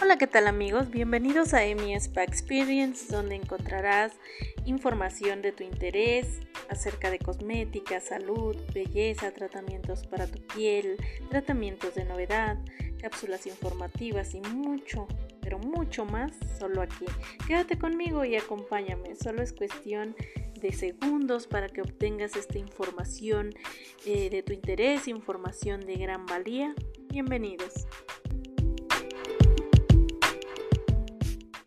Hola, ¿qué tal amigos? Bienvenidos a EMI Spa Experience, donde encontrarás información de tu interés acerca de cosmética, salud, belleza, tratamientos para tu piel, tratamientos de novedad, cápsulas informativas y mucho, pero mucho más solo aquí. Quédate conmigo y acompáñame, solo es cuestión de segundos para que obtengas esta información eh, de tu interés, información de gran valía. Bienvenidos.